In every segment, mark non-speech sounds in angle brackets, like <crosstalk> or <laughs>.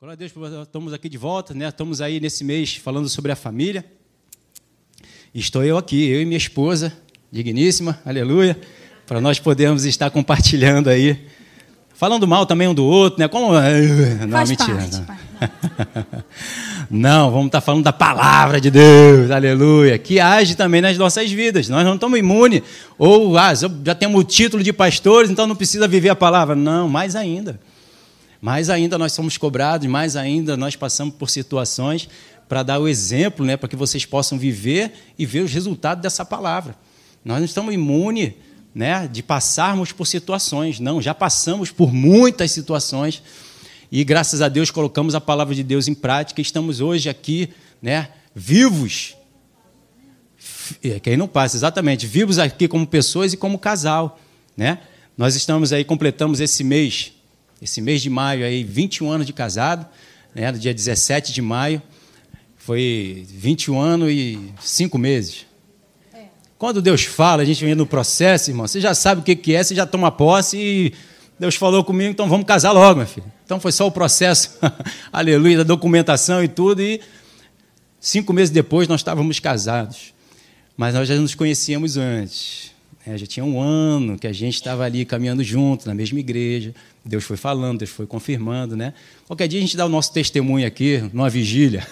Glória a Deus, estamos aqui de volta, né? Estamos aí nesse mês falando sobre a família. Estou eu aqui, eu e minha esposa, digníssima, aleluia, para nós podermos estar compartilhando aí, falando mal também um do outro, né? Como não, Faz mentira. parte, não. <laughs> Não, vamos estar falando da palavra de Deus, aleluia, que age também nas nossas vidas. Nós não estamos imunes, ou ah, já temos o título de pastores, então não precisa viver a palavra. Não, mais ainda. Mais ainda nós somos cobrados, mais ainda nós passamos por situações para dar o exemplo, né, para que vocês possam viver e ver os resultados dessa palavra. Nós não estamos imunes né, de passarmos por situações, não, já passamos por muitas situações e graças a Deus colocamos a palavra de Deus em prática e estamos hoje aqui, né, vivos. É, Quem não passa, exatamente, vivos aqui como pessoas e como casal, né? Nós estamos aí completamos esse mês esse mês de maio, aí, 21 anos de casado, né, no dia 17 de maio, foi 21 anos e 5 meses. Quando Deus fala, a gente vem no processo, irmão, você já sabe o que é, você já toma posse e Deus falou comigo, então vamos casar logo, meu filho. Então foi só o processo, <laughs> aleluia, da documentação e tudo, e cinco meses depois nós estávamos casados. Mas nós já nos conhecíamos antes. Né? já tinha um ano que a gente estava ali caminhando junto, na mesma igreja. Deus foi falando, Deus foi confirmando, né? Qualquer dia a gente dá o nosso testemunho aqui, numa vigília.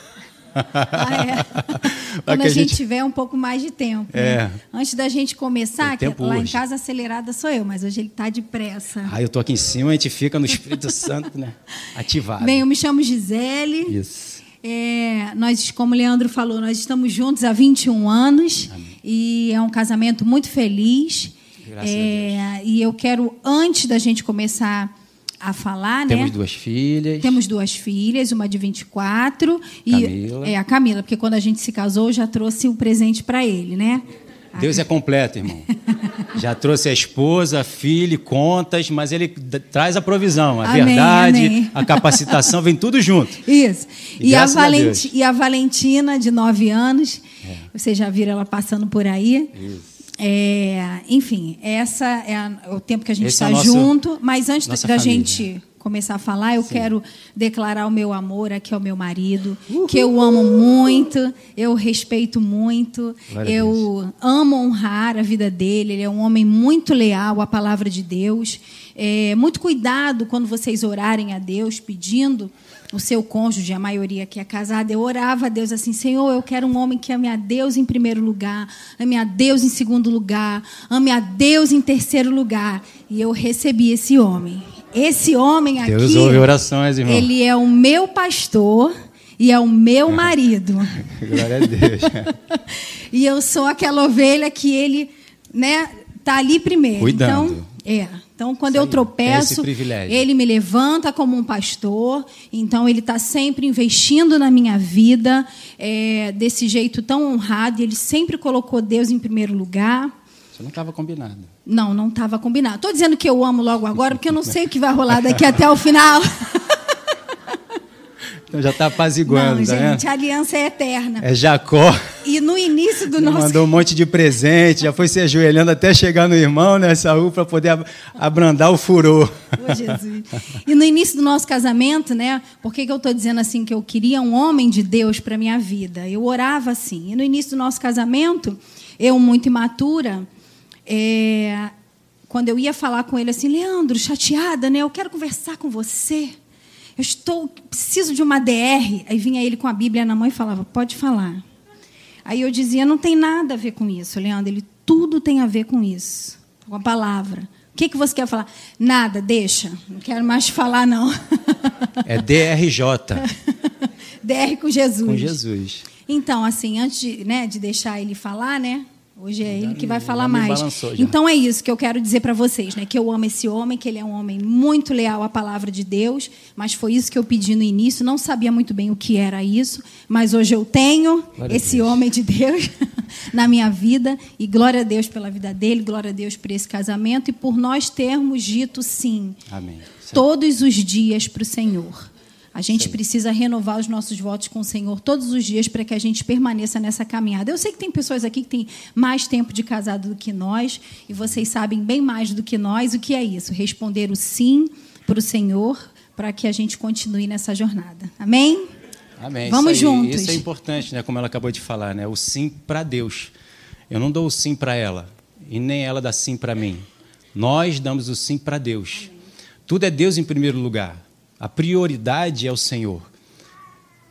Ah, é. <laughs> Quando a gente tiver um pouco mais de tempo. É. né? Antes da gente começar, que lá em hoje. casa acelerada sou eu, mas hoje ele está depressa. Aí eu tô aqui em cima, a gente fica no Espírito <laughs> Santo, né? Ativado. Bem, eu me chamo Gisele. Isso. É, nós, como o Leandro falou, nós estamos juntos há 21 anos e é um casamento muito feliz. Graças a É, E eu quero, antes da gente começar a falar, Temos né? duas filhas. Temos duas filhas, uma de 24 e Camila. é a Camila, porque quando a gente se casou, eu já trouxe o presente para ele, né? Deus é completo, irmão. Já trouxe a esposa, filho, contas, mas ele traz a provisão, a Amém, verdade, amém. a capacitação, vem tudo junto. Isso. E E, a a e a Valentina, de 9 anos, vocês já viram ela passando por aí. É, enfim, essa é a- o tempo que a gente é está o nosso- junto. Mas antes da família. gente começar a falar, eu quero declarar o meu amor aqui ao meu marido, que eu amo muito, eu respeito muito, Glória eu amo honrar a vida dele. Ele é um homem muito leal à palavra de Deus. É, muito cuidado quando vocês orarem a Deus, pedindo o seu cônjuge, a maioria que é casada. Eu orava a Deus assim: Senhor, eu quero um homem que ame a Deus em primeiro lugar, ame a Deus em segundo lugar, ame a Deus em terceiro lugar. E eu recebi esse homem. Esse homem aqui. Deus ouve orações, irmão. Ele é o meu pastor e é o meu marido. <laughs> Glória a Deus. <laughs> e eu sou aquela ovelha que ele, né, tá ali primeiro. Cuidando. Então, é. Então, quando eu tropeço, ele me levanta como um pastor. Então, ele está sempre investindo na minha vida é, desse jeito tão honrado. E ele sempre colocou Deus em primeiro lugar. Isso não estava combinado. Não, não estava combinado. Estou dizendo que eu amo logo agora, porque eu não sei o que vai rolar daqui até o final. <laughs> Então já está apaziguando, não, tá gente, vendo? a aliança é eterna. É Jacó. E no início do Já nosso mandou um monte de presente, já foi se ajoelhando até chegar no irmão, né, Saul, para poder ab- abrandar o furor. Ô, Jesus. E no início do nosso casamento, né? Por que, que eu estou dizendo assim que eu queria um homem de Deus para minha vida? Eu orava assim. E no início do nosso casamento, eu muito imatura, é, quando eu ia falar com ele assim, Leandro, chateada, né? Eu quero conversar com você. Eu estou preciso de uma DR. Aí vinha ele com a Bíblia na mão e falava, pode falar. Aí eu dizia, não tem nada a ver com isso, Leandro. Ele tudo tem a ver com isso, com a palavra. O que, que você quer falar? Nada, deixa. Não quero mais falar, não. É DRJ, <laughs> DR com Jesus. com Jesus. Então, assim, antes de, né, de deixar ele falar, né? Hoje é ele que vai falar mais. Então é isso que eu quero dizer para vocês, né? Que eu amo esse homem, que ele é um homem muito leal à palavra de Deus, mas foi isso que eu pedi no início. Não sabia muito bem o que era isso, mas hoje eu tenho Glória esse homem de Deus <laughs> na minha vida e glória a Deus pela vida dele, glória a Deus por esse casamento e por nós termos dito sim Amém. todos os dias para o Senhor. A gente precisa renovar os nossos votos com o Senhor todos os dias para que a gente permaneça nessa caminhada. Eu sei que tem pessoas aqui que têm mais tempo de casado do que nós, e vocês sabem bem mais do que nós o que é isso. Responder o sim para o Senhor, para que a gente continue nessa jornada. Amém? Amém. Vamos isso aí, juntos. Isso é importante, né? Como ela acabou de falar, né? O sim para Deus. Eu não dou o sim para ela e nem ela dá sim para mim. Nós damos o sim para Deus. Tudo é Deus em primeiro lugar. A prioridade é o Senhor.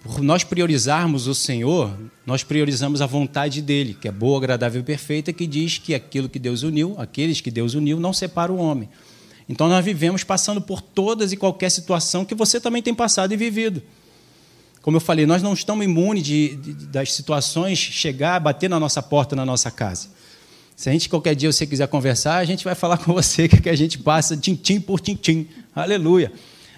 Por nós priorizarmos o Senhor, nós priorizamos a vontade dele, que é boa, agradável e perfeita, que diz que aquilo que Deus uniu, aqueles que Deus uniu, não separa o homem. Então nós vivemos passando por todas e qualquer situação que você também tem passado e vivido. Como eu falei, nós não estamos imunes de, de, das situações chegar, bater na nossa porta, na nossa casa. Se a gente qualquer dia você quiser conversar, a gente vai falar com você <laughs> que a gente passa tintim por tintim. Aleluia.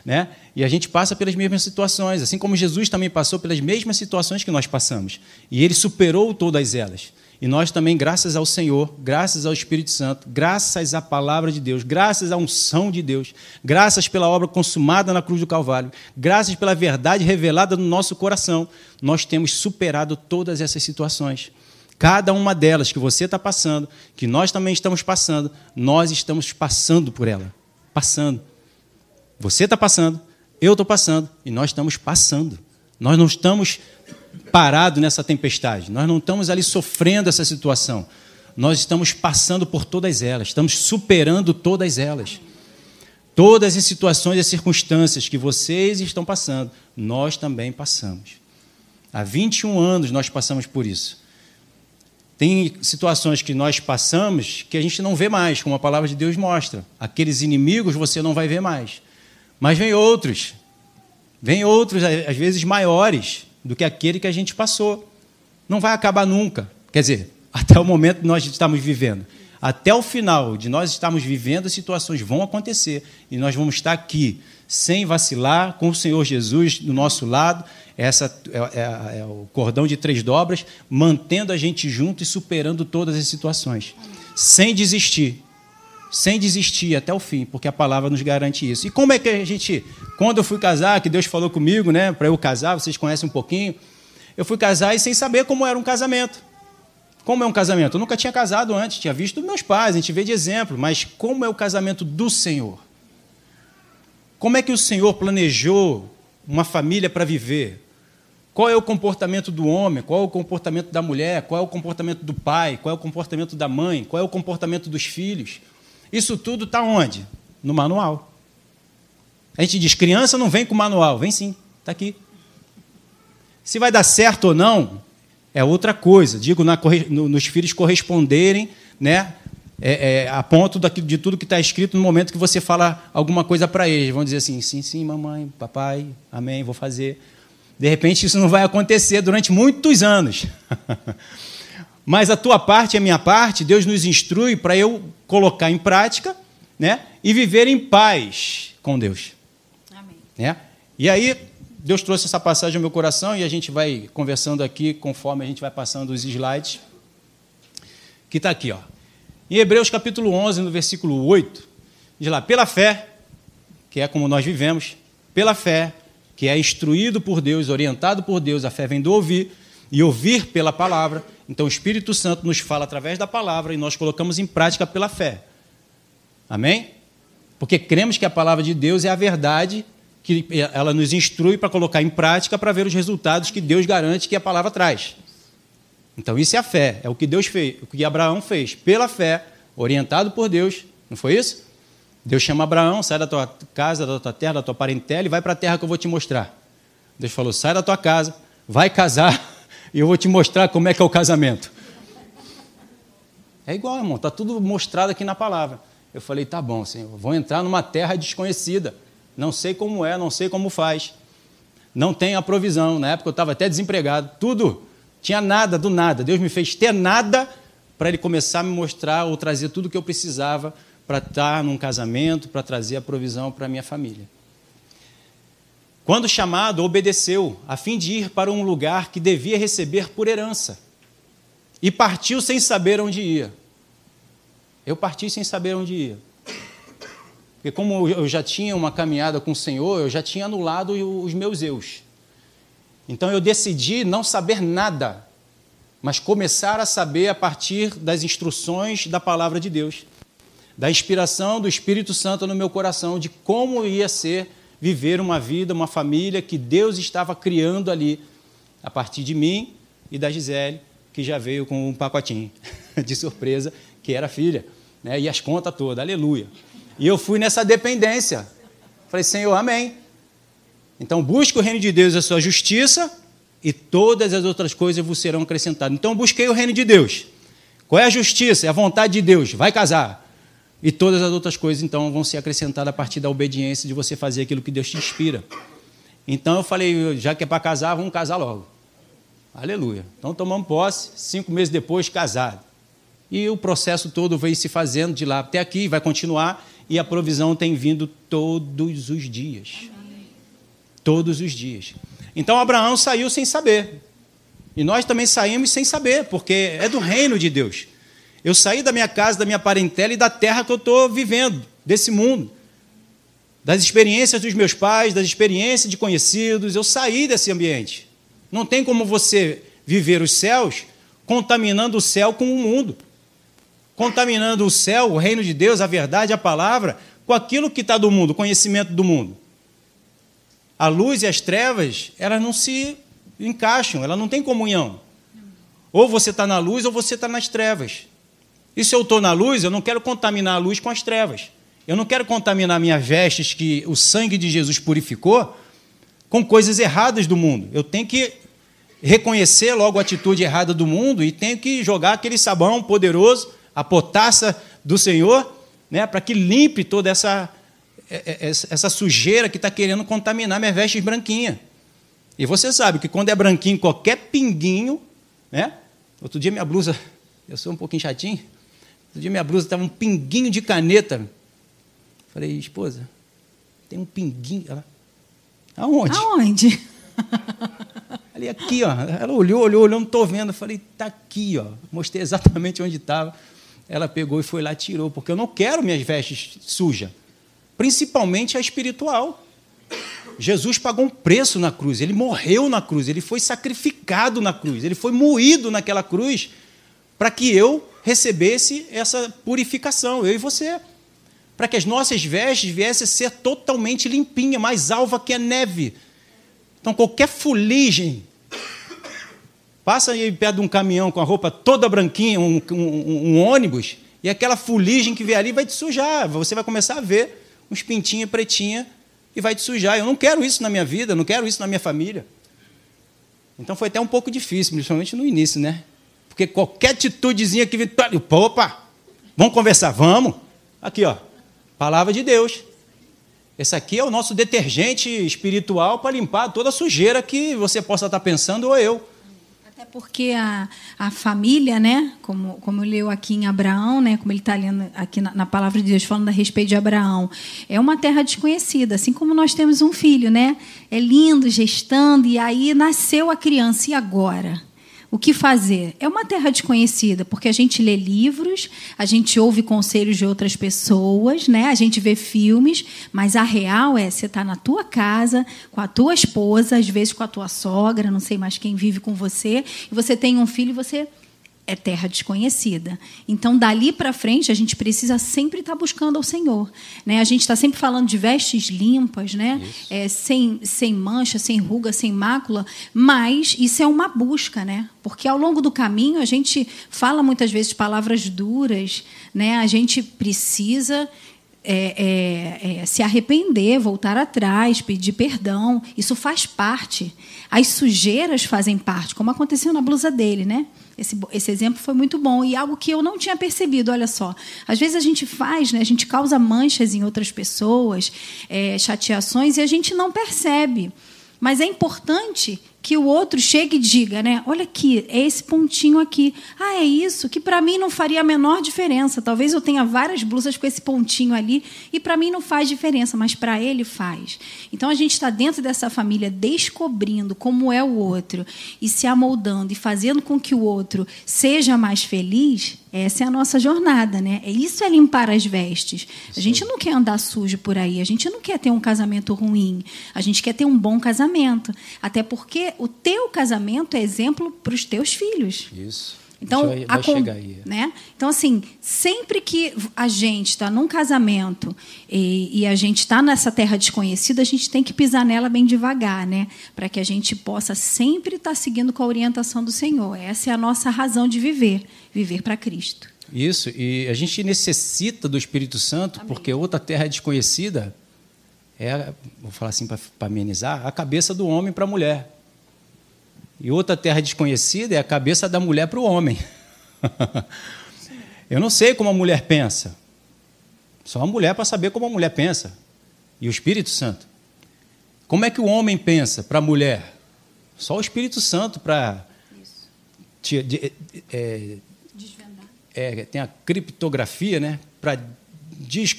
Né? E a gente passa pelas mesmas situações, assim como Jesus também passou pelas mesmas situações que nós passamos. E ele superou todas elas. E nós também, graças ao Senhor, graças ao Espírito Santo, graças à palavra de Deus, graças à unção de Deus, graças pela obra consumada na cruz do Calvário, graças pela verdade revelada no nosso coração, nós temos superado todas essas situações. Cada uma delas que você está passando, que nós também estamos passando, nós estamos passando por ela. Passando. Você está passando, eu estou passando e nós estamos passando. Nós não estamos parados nessa tempestade, nós não estamos ali sofrendo essa situação. Nós estamos passando por todas elas, estamos superando todas elas. Todas as situações e circunstâncias que vocês estão passando, nós também passamos. Há 21 anos nós passamos por isso. Tem situações que nós passamos que a gente não vê mais, como a palavra de Deus mostra. Aqueles inimigos você não vai ver mais. Mas vem outros. Vem outros, às vezes maiores do que aquele que a gente passou. Não vai acabar nunca. Quer dizer, <laughs> até o momento que nós estamos vivendo. Até o final de nós estamos vivendo, situações vão acontecer. E nós vamos estar aqui, sem vacilar, com o Senhor Jesus do nosso lado. Essa é, é, é o cordão de três dobras, mantendo a gente junto e superando todas as situações. Sem desistir sem desistir até o fim, porque a palavra nos garante isso. E como é que a gente, quando eu fui casar, que Deus falou comigo, né, para eu casar, vocês conhecem um pouquinho, eu fui casar e sem saber como era um casamento. Como é um casamento? Eu nunca tinha casado antes, tinha visto meus pais, a gente vê de exemplo, mas como é o casamento do Senhor? Como é que o Senhor planejou uma família para viver? Qual é o comportamento do homem? Qual é o comportamento da mulher? Qual é o comportamento do pai? Qual é o comportamento da mãe? Qual é o comportamento dos filhos? Isso tudo está onde? No manual. A gente diz, criança não vem com manual. Vem sim, está aqui. Se vai dar certo ou não, é outra coisa. Digo, na, no, nos filhos corresponderem né, é, é, a ponto de tudo que está escrito no momento que você fala alguma coisa para eles. Vão dizer assim, sim, sim, mamãe, papai, amém, vou fazer. De repente, isso não vai acontecer durante muitos anos. <laughs> Mas a tua parte e a minha parte, Deus nos instrui para eu colocar em prática né, e viver em paz com Deus. Amém. Né? E aí, Deus trouxe essa passagem ao meu coração e a gente vai conversando aqui conforme a gente vai passando os slides. Que está aqui, ó. Em Hebreus capítulo 11, no versículo 8, diz lá: pela fé, que é como nós vivemos, pela fé, que é instruído por Deus, orientado por Deus, a fé vem do ouvir, e ouvir pela palavra então o Espírito Santo nos fala através da palavra e nós colocamos em prática pela fé. Amém? Porque cremos que a palavra de Deus é a verdade, que ela nos instrui para colocar em prática para ver os resultados que Deus garante que a palavra traz. Então isso é a fé, é o que Deus fez, o que Abraão fez, pela fé, orientado por Deus. Não foi isso? Deus chama Abraão, sai da tua casa, da tua terra, da tua parentela e vai para a terra que eu vou te mostrar. Deus falou: sai da tua casa, vai casar e eu vou te mostrar como é que é o casamento. É igual, irmão, está tudo mostrado aqui na palavra. Eu falei, tá bom, Senhor, vou entrar numa terra desconhecida. Não sei como é, não sei como faz. Não tenho a provisão. Na época eu estava até desempregado. Tudo. Tinha nada do nada. Deus me fez ter nada para Ele começar a me mostrar ou trazer tudo o que eu precisava para estar num casamento, para trazer a provisão para a minha família. Quando chamado, obedeceu, a fim de ir para um lugar que devia receber por herança. E partiu sem saber onde ia. Eu parti sem saber onde ia. Porque, como eu já tinha uma caminhada com o Senhor, eu já tinha anulado os meus eus. Então, eu decidi não saber nada, mas começar a saber a partir das instruções da palavra de Deus, da inspiração do Espírito Santo no meu coração, de como ia ser viver uma vida, uma família que Deus estava criando ali, a partir de mim e da Gisele, que já veio com um pacotinho <laughs> de surpresa, que era filha, né? e as contas todas, aleluia. E eu fui nessa dependência. Falei, Senhor, amém. Então, busque o reino de Deus e a sua justiça, e todas as outras coisas vos serão acrescentadas. Então, busquei o reino de Deus. Qual é a justiça? É a vontade de Deus. Vai casar. E todas as outras coisas, então, vão ser acrescentadas a partir da obediência de você fazer aquilo que Deus te inspira. Então, eu falei, já que é para casar, vamos casar logo. Aleluia. Então, tomamos posse, cinco meses depois, casado. E o processo todo veio se fazendo de lá até aqui, vai continuar, e a provisão tem vindo todos os dias. Todos os dias. Então Abraão saiu sem saber. E nós também saímos sem saber, porque é do reino de Deus. Eu saí da minha casa, da minha parentela e da terra que eu estou vivendo, desse mundo. Das experiências dos meus pais, das experiências de conhecidos, eu saí desse ambiente. Não tem como você viver os céus contaminando o céu com o mundo contaminando o céu, o reino de Deus, a verdade, a palavra, com aquilo que está do mundo, o conhecimento do mundo. A luz e as trevas, elas não se encaixam, elas não têm comunhão. Ou você está na luz ou você está nas trevas. E se eu estou na luz, eu não quero contaminar a luz com as trevas. Eu não quero contaminar minhas vestes que o sangue de Jesus purificou com coisas erradas do mundo. Eu tenho que reconhecer logo a atitude errada do mundo e tenho que jogar aquele sabão poderoso a potassa do Senhor, né, para que limpe toda essa, é, é, essa sujeira que está querendo contaminar minhas vestes branquinhas. E você sabe que quando é branquinho, qualquer pinguinho, né? Outro dia minha blusa, <laughs> eu sou um pouquinho chatinho, outro dia minha blusa estava um pinguinho de caneta. Falei, esposa, tem um pinguinho. Ela, aonde? Aonde? <laughs> Ali aqui, ó. Ela olhou, olhou, olhou, não estou vendo. falei, está aqui, ó. Mostrei exatamente onde estava ela pegou e foi lá tirou, porque eu não quero minhas vestes sujas, principalmente a espiritual. Jesus pagou um preço na cruz, ele morreu na cruz, ele foi sacrificado na cruz, ele foi moído naquela cruz para que eu recebesse essa purificação, eu e você. Para que as nossas vestes viessem a ser totalmente limpinhas, mais alva que a neve. Então, qualquer fuligem Passa aí perto de um caminhão com a roupa toda branquinha, um, um, um ônibus, e aquela fuligem que vier ali vai te sujar. Você vai começar a ver uns pintinhos pretinha e vai te sujar. Eu não quero isso na minha vida, não quero isso na minha família. Então foi até um pouco difícil, principalmente no início, né? Porque qualquer atitudezinha que vem. Opa! Vamos conversar, vamos. Aqui, ó. Palavra de Deus. Esse aqui é o nosso detergente espiritual para limpar toda a sujeira que você possa estar pensando ou eu. Até porque a, a família, né, como, como leu aqui em Abraão, né, como ele está lendo aqui na, na, palavra de Deus, falando a respeito de Abraão, é uma terra desconhecida, assim como nós temos um filho, né? É lindo, gestando, e aí nasceu a criança, e agora? O que fazer? É uma terra desconhecida, porque a gente lê livros, a gente ouve conselhos de outras pessoas, né? a gente vê filmes, mas a real é você está na tua casa, com a tua esposa, às vezes com a tua sogra, não sei mais quem vive com você, e você tem um filho e você é terra desconhecida. Então, dali para frente, a gente precisa sempre estar tá buscando ao Senhor. Né? A gente está sempre falando de vestes limpas, né? É, sem, sem mancha, sem ruga, sem mácula, mas isso é uma busca, né? porque ao longo do caminho a gente fala muitas vezes palavras duras, né? a gente precisa. É, é, é, se arrepender, voltar atrás, pedir perdão, isso faz parte. As sujeiras fazem parte, como aconteceu na blusa dele, né? Esse, esse exemplo foi muito bom e algo que eu não tinha percebido. Olha só, às vezes a gente faz, né, a gente causa manchas em outras pessoas, é, chateações e a gente não percebe. Mas é importante que o outro chegue e diga, né? Olha aqui, é esse pontinho aqui. Ah, é isso, que para mim não faria a menor diferença. Talvez eu tenha várias blusas com esse pontinho ali e para mim não faz diferença, mas para ele faz. Então a gente está dentro dessa família descobrindo como é o outro e se amoldando e fazendo com que o outro seja mais feliz. Essa é a nossa jornada, né? É isso é limpar as vestes. A gente não quer andar sujo por aí, a gente não quer ter um casamento ruim, a gente quer ter um bom casamento. Até porque o teu casamento é exemplo para os teus filhos. Isso. Então, vai, vai chegar aí. Né? então, assim, sempre que a gente está num casamento e, e a gente está nessa terra desconhecida, a gente tem que pisar nela bem devagar, né? Para que a gente possa sempre estar tá seguindo com a orientação do Senhor. Essa é a nossa razão de viver, viver para Cristo. Isso, e a gente necessita do Espírito Santo, Amém. porque outra terra desconhecida é, vou falar assim para amenizar, a cabeça do homem para a mulher. E outra terra desconhecida é a cabeça da mulher para o homem. <laughs> Eu não sei como a mulher pensa. Só a mulher para saber como a mulher pensa. E o Espírito Santo. Como é que o homem pensa para a mulher? Só o Espírito Santo para. De, é, Desvendar. É, tem a criptografia, né? Para des,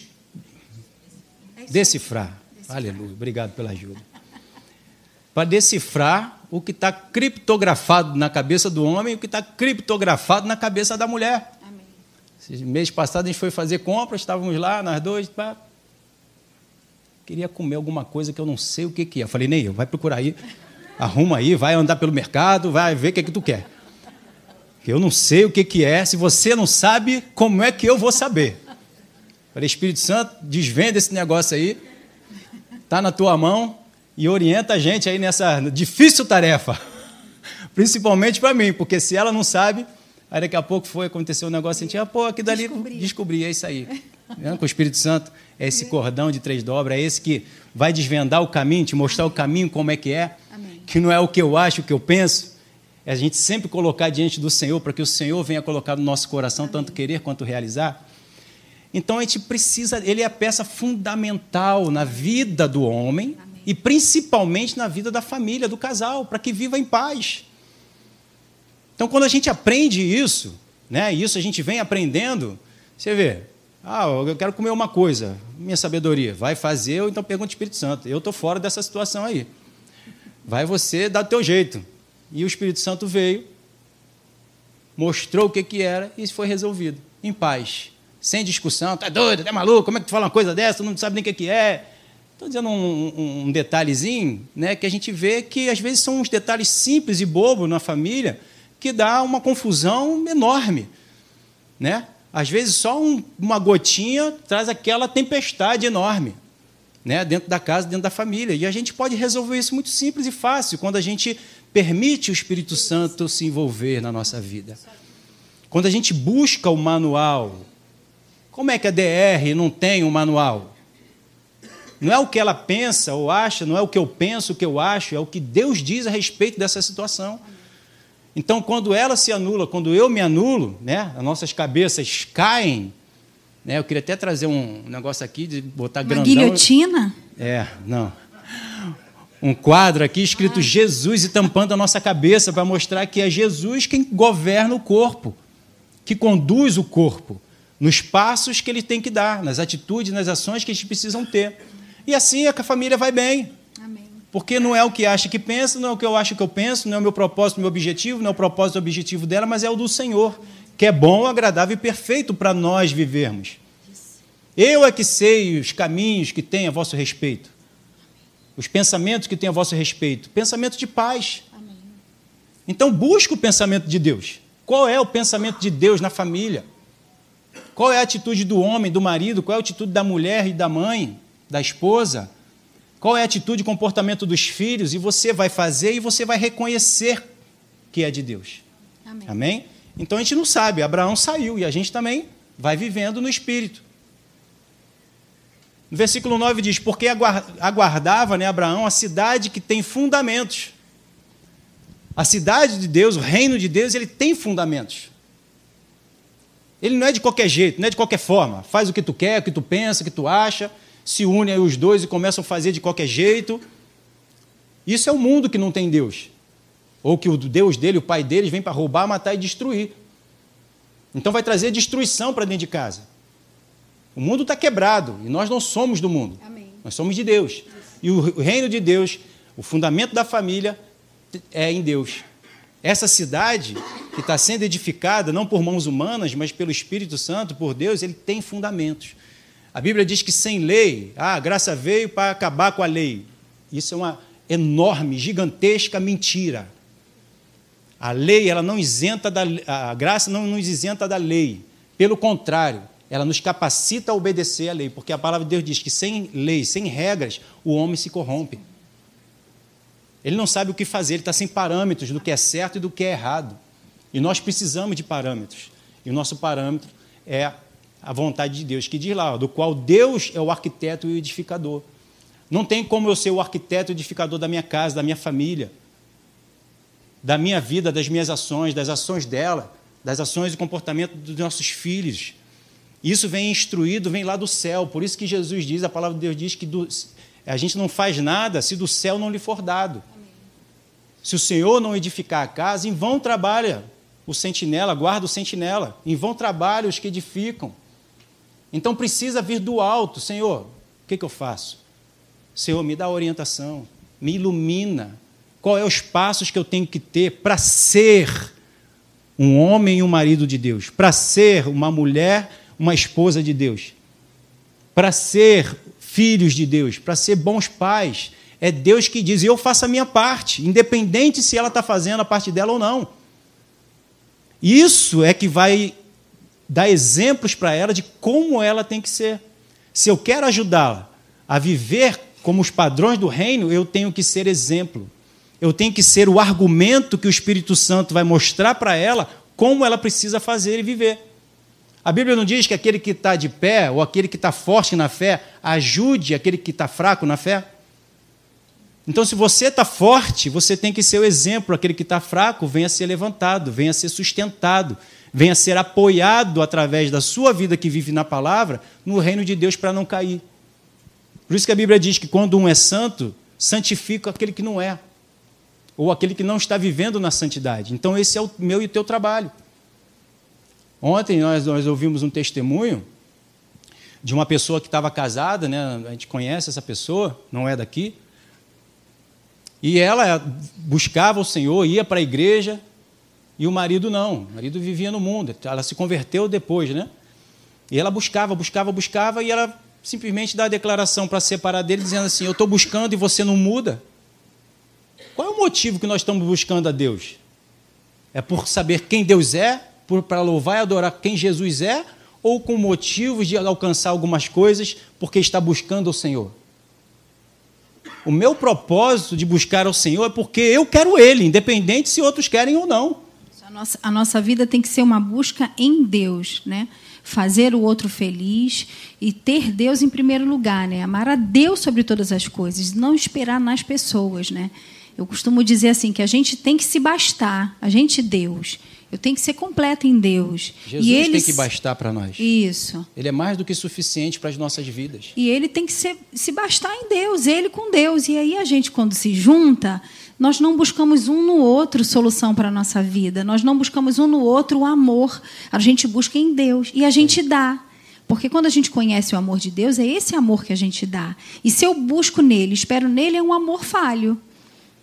é decifrar. decifrar. Aleluia. Obrigado pela ajuda. Para decifrar o que está criptografado na cabeça do homem e o que está criptografado na cabeça da mulher. Amém. mês passado a gente foi fazer compras, estávamos lá, nós dois. Pá. Queria comer alguma coisa que eu não sei o que, que é. Eu falei, Ney, vai procurar aí, arruma aí, vai andar pelo mercado, vai ver o que, é que tu quer. Eu não sei o que, que é, se você não sabe, como é que eu vou saber? falei, Espírito Santo, desvenda esse negócio aí, está na tua mão, e orienta a gente aí nessa difícil tarefa. <laughs> Principalmente para mim, porque se ela não sabe, aí daqui a pouco foi acontecer um negócio assim, ah, pô, aqui dali descobri, descobri é isso aí. <laughs> Com o Espírito Santo, é esse cordão de três dobras, é esse que vai desvendar o caminho, te mostrar Amém. o caminho como é que é, Amém. que não é o que eu acho, o que eu penso. É a gente sempre colocar diante do Senhor, para que o Senhor venha colocar no nosso coração Amém. tanto querer quanto realizar. Então a gente precisa, ele é a peça fundamental na vida do homem e principalmente na vida da família, do casal, para que viva em paz. Então, quando a gente aprende isso, né, isso a gente vem aprendendo, você vê, ah, eu quero comer uma coisa, minha sabedoria, vai fazer, ou então pergunta o Espírito Santo. Eu estou fora dessa situação aí. Vai você dar o teu jeito. E o Espírito Santo veio, mostrou o que, que era e foi resolvido, em paz. Sem discussão, tá doido, tá maluco, como é que tu fala uma coisa dessa, tu não sabe nem o que, que é. Estou dizendo um, um, detalhezinho, né, que a gente vê que às vezes são uns detalhes simples e bobos na família que dá uma confusão enorme, né? Às vezes só um, uma gotinha traz aquela tempestade enorme, né, dentro da casa, dentro da família. E a gente pode resolver isso muito simples e fácil quando a gente permite o Espírito Santo se envolver na nossa vida. Quando a gente busca o manual, como é que a DR não tem um manual? Não é o que ela pensa ou acha, não é o que eu penso, o que eu acho, é o que Deus diz a respeito dessa situação. Então, quando ela se anula, quando eu me anulo, né, as nossas cabeças caem. Né, eu queria até trazer um negócio aqui, de botar Uma grandão. guilhotina? É, não. Um quadro aqui escrito ah. Jesus e tampando a nossa cabeça para mostrar que é Jesus quem governa o corpo, que conduz o corpo nos passos que ele tem que dar, nas atitudes, nas ações que gente precisam ter. E assim é que a família vai bem. Amém. Porque não é o que acha que pensa, não é o que eu acho que eu penso, não é o meu propósito, meu objetivo, não é o propósito o objetivo dela, mas é o do Senhor, que é bom, agradável e perfeito para nós vivermos. Eu é que sei os caminhos que tem a vosso respeito, os pensamentos que tem a vosso respeito, pensamento de paz. Amém. Então busque o pensamento de Deus. Qual é o pensamento de Deus na família? Qual é a atitude do homem, do marido? Qual é a atitude da mulher e da mãe? Da esposa, qual é a atitude e comportamento dos filhos, e você vai fazer e você vai reconhecer que é de Deus. Amém. Amém? Então a gente não sabe, Abraão saiu e a gente também vai vivendo no Espírito. No versículo 9 diz: Porque aguardava né, Abraão a cidade que tem fundamentos. A cidade de Deus, o reino de Deus, ele tem fundamentos. Ele não é de qualquer jeito, não é de qualquer forma. Faz o que tu quer, o que tu pensa, o que tu acha se unem os dois e começam a fazer de qualquer jeito. Isso é o mundo que não tem Deus. Ou que o Deus dele, o pai deles, vem para roubar, matar e destruir. Então vai trazer destruição para dentro de casa. O mundo está quebrado e nós não somos do mundo. Amém. Nós somos de Deus. E o reino de Deus, o fundamento da família é em Deus. Essa cidade que está sendo edificada não por mãos humanas, mas pelo Espírito Santo, por Deus, ele tem fundamentos. A Bíblia diz que sem lei, ah, a graça veio para acabar com a lei. Isso é uma enorme, gigantesca mentira. A lei, ela não isenta da a graça não nos isenta da lei. Pelo contrário, ela nos capacita a obedecer à lei, porque a palavra de Deus diz que sem lei, sem regras, o homem se corrompe. Ele não sabe o que fazer, ele está sem parâmetros do que é certo e do que é errado. E nós precisamos de parâmetros. E o nosso parâmetro é a vontade de Deus, que diz lá, do qual Deus é o arquiteto e o edificador. Não tem como eu ser o arquiteto e edificador da minha casa, da minha família, da minha vida, das minhas ações, das ações dela, das ações e comportamento dos nossos filhos. Isso vem instruído, vem lá do céu. Por isso que Jesus diz, a palavra de Deus diz que do, a gente não faz nada se do céu não lhe for dado. Se o Senhor não edificar a casa, em vão trabalha o sentinela, guarda o sentinela. Em vão trabalha os que edificam. Então precisa vir do alto, Senhor, o que, que eu faço? Senhor, me dá orientação, me ilumina. Qual é os passos que eu tenho que ter para ser um homem e um marido de Deus, para ser uma mulher, uma esposa de Deus, para ser filhos de Deus, para ser bons pais. É Deus que diz, e eu faço a minha parte, independente se ela está fazendo a parte dela ou não. Isso é que vai dar exemplos para ela de como ela tem que ser. Se eu quero ajudá-la a viver como os padrões do reino, eu tenho que ser exemplo. Eu tenho que ser o argumento que o Espírito Santo vai mostrar para ela como ela precisa fazer e viver. A Bíblia não diz que aquele que está de pé ou aquele que está forte na fé ajude aquele que está fraco na fé? Então, se você está forte, você tem que ser o exemplo. Aquele que está fraco, venha ser levantado, venha ser sustentado, venha ser apoiado através da sua vida que vive na palavra, no reino de Deus para não cair. Por isso que a Bíblia diz que quando um é santo, santifica aquele que não é, ou aquele que não está vivendo na santidade. Então, esse é o meu e o teu trabalho. Ontem nós, nós ouvimos um testemunho de uma pessoa que estava casada, né? a gente conhece essa pessoa, não é daqui, e ela buscava o Senhor, ia para a igreja, e o marido não, o marido vivia no mundo, ela se converteu depois, né? E ela buscava, buscava, buscava, e ela simplesmente dá a declaração para separar dele, dizendo assim: Eu estou buscando e você não muda. Qual é o motivo que nós estamos buscando a Deus? É por saber quem Deus é, para louvar e adorar quem Jesus é, ou com motivos de alcançar algumas coisas porque está buscando o Senhor? O meu propósito de buscar o Senhor é porque eu quero Ele, independente se outros querem ou não. A nossa, a nossa vida tem que ser uma busca em Deus, né? fazer o outro feliz e ter Deus em primeiro lugar, né? Amar a Deus sobre todas as coisas, não esperar nas pessoas, né? Eu costumo dizer assim que a gente tem que se bastar, a gente Deus. Eu tenho que ser completa em Deus. Jesus e ele... tem que bastar para nós. Isso. Ele é mais do que suficiente para as nossas vidas. E ele tem que ser, se bastar em Deus, ele com Deus. E aí a gente, quando se junta, nós não buscamos um no outro solução para a nossa vida. Nós não buscamos um no outro o amor. A gente busca em Deus. E a gente dá. Porque quando a gente conhece o amor de Deus, é esse amor que a gente dá. E se eu busco nele, espero nele, é um amor falho.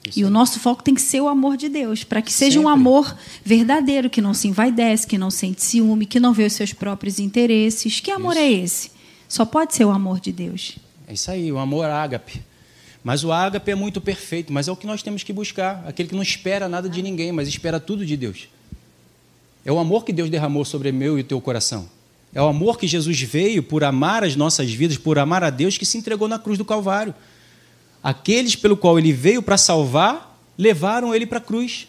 Isso. E o nosso foco tem que ser o amor de Deus, para que seja Sempre. um amor verdadeiro, que não se envaidece, que não sente ciúme, que não vê os seus próprios interesses. Que amor isso. é esse? Só pode ser o amor de Deus. É isso aí, o amor ágape. Mas o ágape é muito perfeito, mas é o que nós temos que buscar. Aquele que não espera nada de ninguém, mas espera tudo de Deus. É o amor que Deus derramou sobre meu e o teu coração. É o amor que Jesus veio por amar as nossas vidas, por amar a Deus, que se entregou na cruz do Calvário. Aqueles pelo qual ele veio para salvar, levaram ele para a cruz.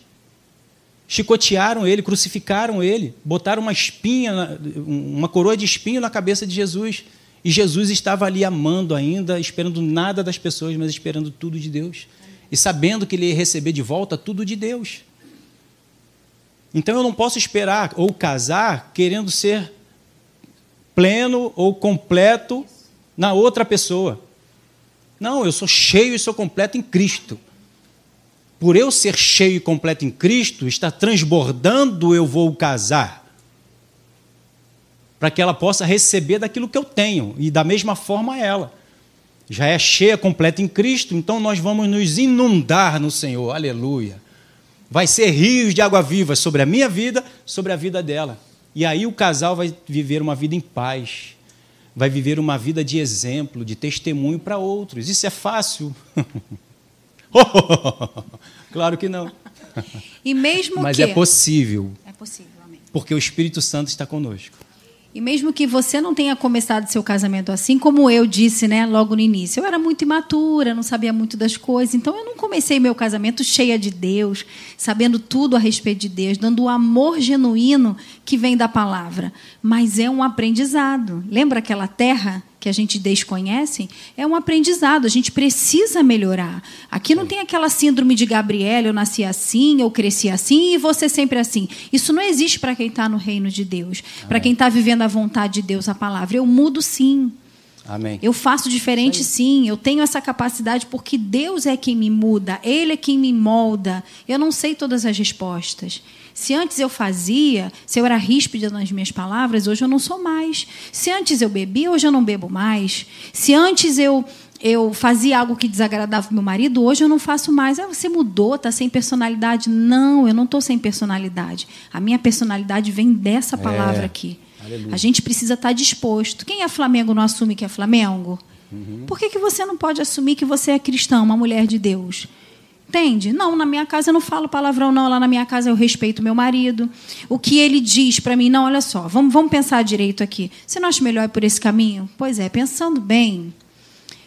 Chicotearam ele, crucificaram ele, botaram uma espinha, uma coroa de espinho na cabeça de Jesus. E Jesus estava ali amando ainda, esperando nada das pessoas, mas esperando tudo de Deus. E sabendo que ele ia receber de volta tudo de Deus. Então eu não posso esperar ou casar querendo ser pleno ou completo na outra pessoa. Não, eu sou cheio e sou completo em Cristo. Por eu ser cheio e completo em Cristo, está transbordando, eu vou casar para que ela possa receber daquilo que eu tenho, e da mesma forma ela. Já é cheia, completa em Cristo, então nós vamos nos inundar no Senhor, aleluia. Vai ser rios de água viva sobre a minha vida, sobre a vida dela. E aí o casal vai viver uma vida em paz, vai viver uma vida de exemplo, de testemunho para outros. Isso é fácil? <laughs> claro que não. E mesmo Mas que é possível, é possível, amém. porque o Espírito Santo está conosco. E mesmo que você não tenha começado seu casamento assim, como eu disse, né, logo no início, eu era muito imatura, não sabia muito das coisas, então eu não comecei meu casamento cheia de Deus, sabendo tudo a respeito de Deus, dando o amor genuíno que vem da palavra. Mas é um aprendizado. Lembra aquela terra que a gente desconhece? É um aprendizado, a gente precisa melhorar. Aqui não tem aquela síndrome de Gabriela, eu nasci assim, eu cresci assim e você sempre assim. Isso não existe para quem está no reino de Deus, para quem está vivendo a vontade de Deus, a palavra. Eu mudo sim. Amém. Eu faço diferente sim, eu tenho essa capacidade porque Deus é quem me muda, Ele é quem me molda. Eu não sei todas as respostas. Se antes eu fazia, se eu era ríspida nas minhas palavras, hoje eu não sou mais. Se antes eu bebia, hoje eu não bebo mais. Se antes eu eu fazia algo que desagradava meu marido, hoje eu não faço mais. Ah, você mudou, está sem personalidade. Não, eu não estou sem personalidade. A minha personalidade vem dessa palavra É. aqui. Aleluia. A gente precisa estar disposto. Quem é Flamengo não assume que é Flamengo? Por que, que você não pode assumir que você é cristão, uma mulher de Deus? Entende? Não, na minha casa eu não falo palavrão, não. Lá na minha casa eu respeito meu marido. O que ele diz para mim, não, olha só, vamos, vamos pensar direito aqui. Você não acha melhor ir por esse caminho? Pois é, pensando bem.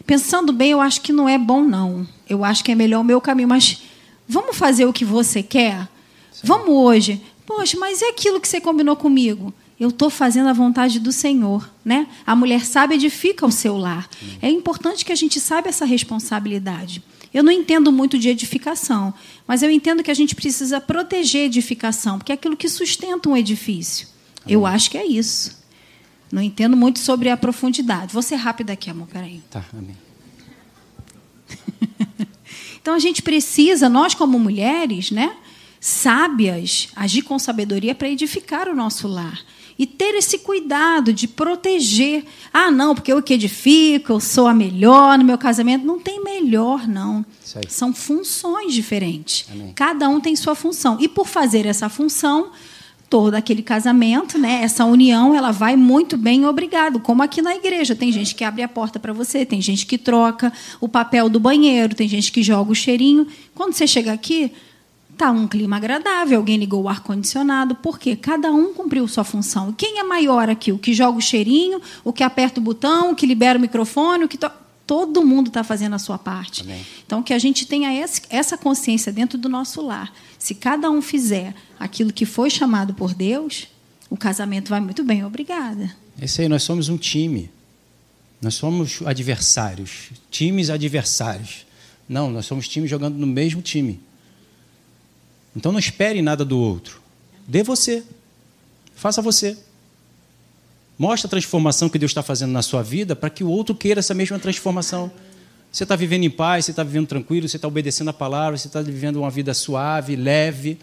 Pensando bem, eu acho que não é bom, não. Eu acho que é melhor o meu caminho. Mas vamos fazer o que você quer? Vamos hoje. Poxa, mas é aquilo que você combinou comigo? Eu estou fazendo a vontade do Senhor, né? A mulher sábia edifica o seu lar. É importante que a gente saiba essa responsabilidade. Eu não entendo muito de edificação, mas eu entendo que a gente precisa proteger a edificação, porque é aquilo que sustenta um edifício. Eu acho que é isso. Não entendo muito sobre a profundidade. Vou ser rápida aqui, amor, peraí. Tá, amém. <laughs> Então a gente precisa, nós como mulheres, né, sábias, agir com sabedoria para edificar o nosso lar. E ter esse cuidado de proteger. Ah, não, porque eu que edifico, eu sou a melhor no meu casamento. Não tem melhor, não. São funções diferentes. Amém. Cada um tem sua função. E por fazer essa função, todo aquele casamento, né, essa união, ela vai muito bem, obrigado. Como aqui na igreja, tem gente que abre a porta para você, tem gente que troca o papel do banheiro, tem gente que joga o cheirinho. Quando você chega aqui, tá um clima agradável, alguém ligou o ar condicionado, porque cada um cumpriu sua função. Quem é maior aqui? O que joga o cheirinho, o que aperta o botão, o que libera o microfone, o que to... todo mundo está fazendo a sua parte. Amém. Então, que a gente tenha essa consciência dentro do nosso lar. Se cada um fizer aquilo que foi chamado por Deus, o casamento vai muito bem. Obrigada. Esse aí, nós somos um time. Nós somos adversários. Times adversários. Não, nós somos times jogando no mesmo time. Então não espere nada do outro. Dê você. Faça você. Mostre a transformação que Deus está fazendo na sua vida para que o outro queira essa mesma transformação. Você está vivendo em paz, você está vivendo tranquilo, você está obedecendo a palavra, você está vivendo uma vida suave, leve.